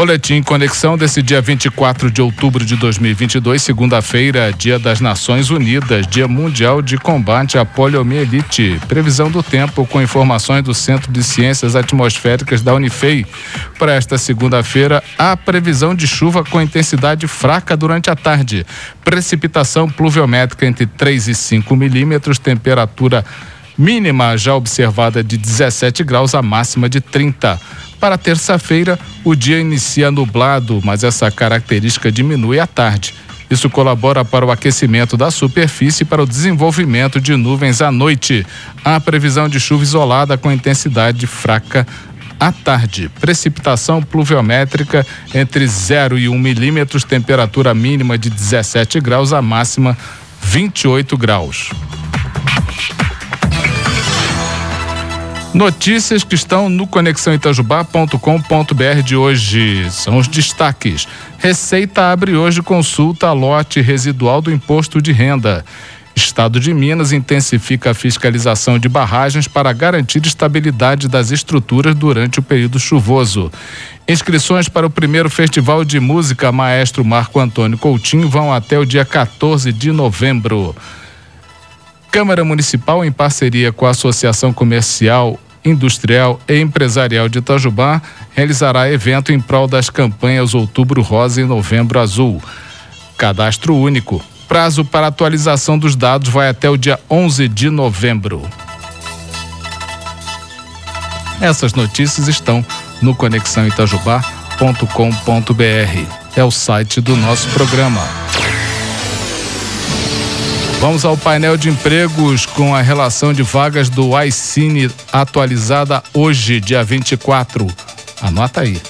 Boletim Conexão desse dia 24 de outubro de 2022, segunda-feira, Dia das Nações Unidas, Dia Mundial de Combate à Poliomielite. Previsão do tempo com informações do Centro de Ciências Atmosféricas da Unifei. Para esta segunda-feira, a previsão de chuva com intensidade fraca durante a tarde. Precipitação pluviométrica entre 3 e 5 milímetros, temperatura mínima já observada de 17 graus, a máxima de 30. Para terça-feira, o dia inicia nublado, mas essa característica diminui à tarde. Isso colabora para o aquecimento da superfície e para o desenvolvimento de nuvens à noite. Há previsão de chuva isolada com intensidade fraca à tarde. Precipitação pluviométrica entre 0 e 1 milímetros, temperatura mínima de 17 graus, a máxima 28 graus. Notícias que estão no conexãoitajubá.com.br de hoje são os destaques. Receita abre hoje consulta a lote residual do imposto de renda. Estado de Minas intensifica a fiscalização de barragens para garantir estabilidade das estruturas durante o período chuvoso. Inscrições para o primeiro Festival de Música Maestro Marco Antônio Coutinho vão até o dia 14 de novembro. Câmara Municipal, em parceria com a Associação Comercial, Industrial e Empresarial de Itajubá, realizará evento em prol das campanhas Outubro Rosa e Novembro Azul. Cadastro único. Prazo para atualização dos dados vai até o dia 11 de novembro. Essas notícias estão no conexãoitajubá.com.br. É o site do nosso programa. Vamos ao painel de empregos com a relação de vagas do iCine atualizada hoje, dia 24. Anota aí.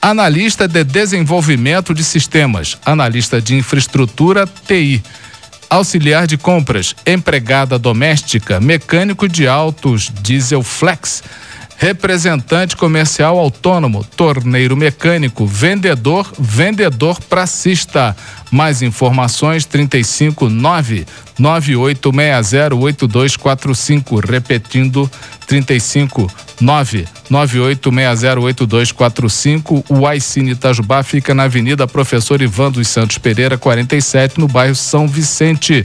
Analista de desenvolvimento de sistemas, analista de infraestrutura TI, auxiliar de compras, empregada doméstica, mecânico de autos diesel flex representante comercial autônomo, torneiro mecânico, vendedor, vendedor pracista. Mais informações 359 98608245, repetindo 359 98608245. O Aicine Itajubá fica na Avenida Professor Ivan dos Santos Pereira, 47, no bairro São Vicente.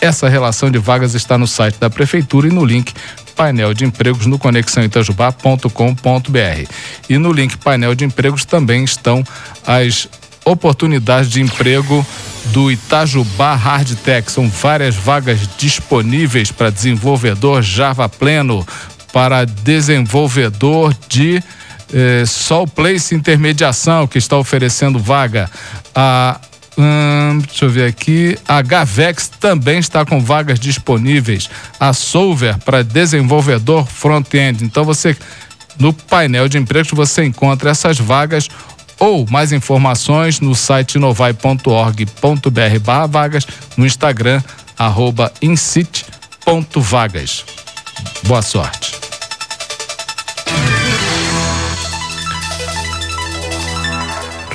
Essa relação de vagas está no site da prefeitura e no link painel de empregos no conexãoitajubá.com.br. E no link painel de empregos também estão as oportunidades de emprego do Itajubá Hardtech. São várias vagas disponíveis para desenvolvedor Java pleno, para desenvolvedor de eh, Sol Place Intermediação, que está oferecendo vaga. A Hum, deixa eu ver aqui. A Gavex também está com vagas disponíveis. A Solver para desenvolvedor front-end. Então você no painel de empregos você encontra essas vagas ou mais informações no site novai.org.br barra vagas, no Instagram, arroba. Boa sorte.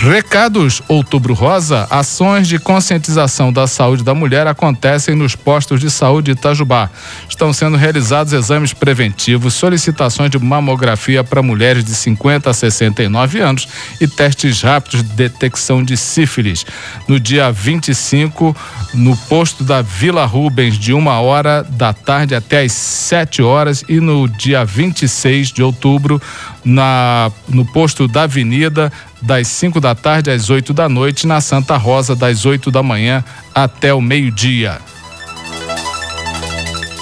Recados Outubro Rosa, ações de conscientização da saúde da mulher acontecem nos postos de saúde Itajubá. Estão sendo realizados exames preventivos, solicitações de mamografia para mulheres de 50 a 69 anos e testes rápidos de detecção de sífilis. No dia 25, no posto da Vila Rubens, de uma hora da tarde até às 7 horas, e no dia 26 de outubro, na, no posto da Avenida, das 5 da tarde às 8 da noite, na Santa Rosa, das 8 da manhã até o meio-dia.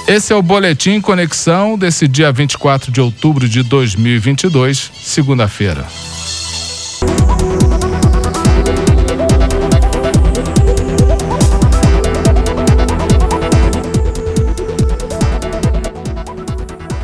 Esse é o Boletim Conexão desse dia 24 de outubro de 2022, segunda-feira.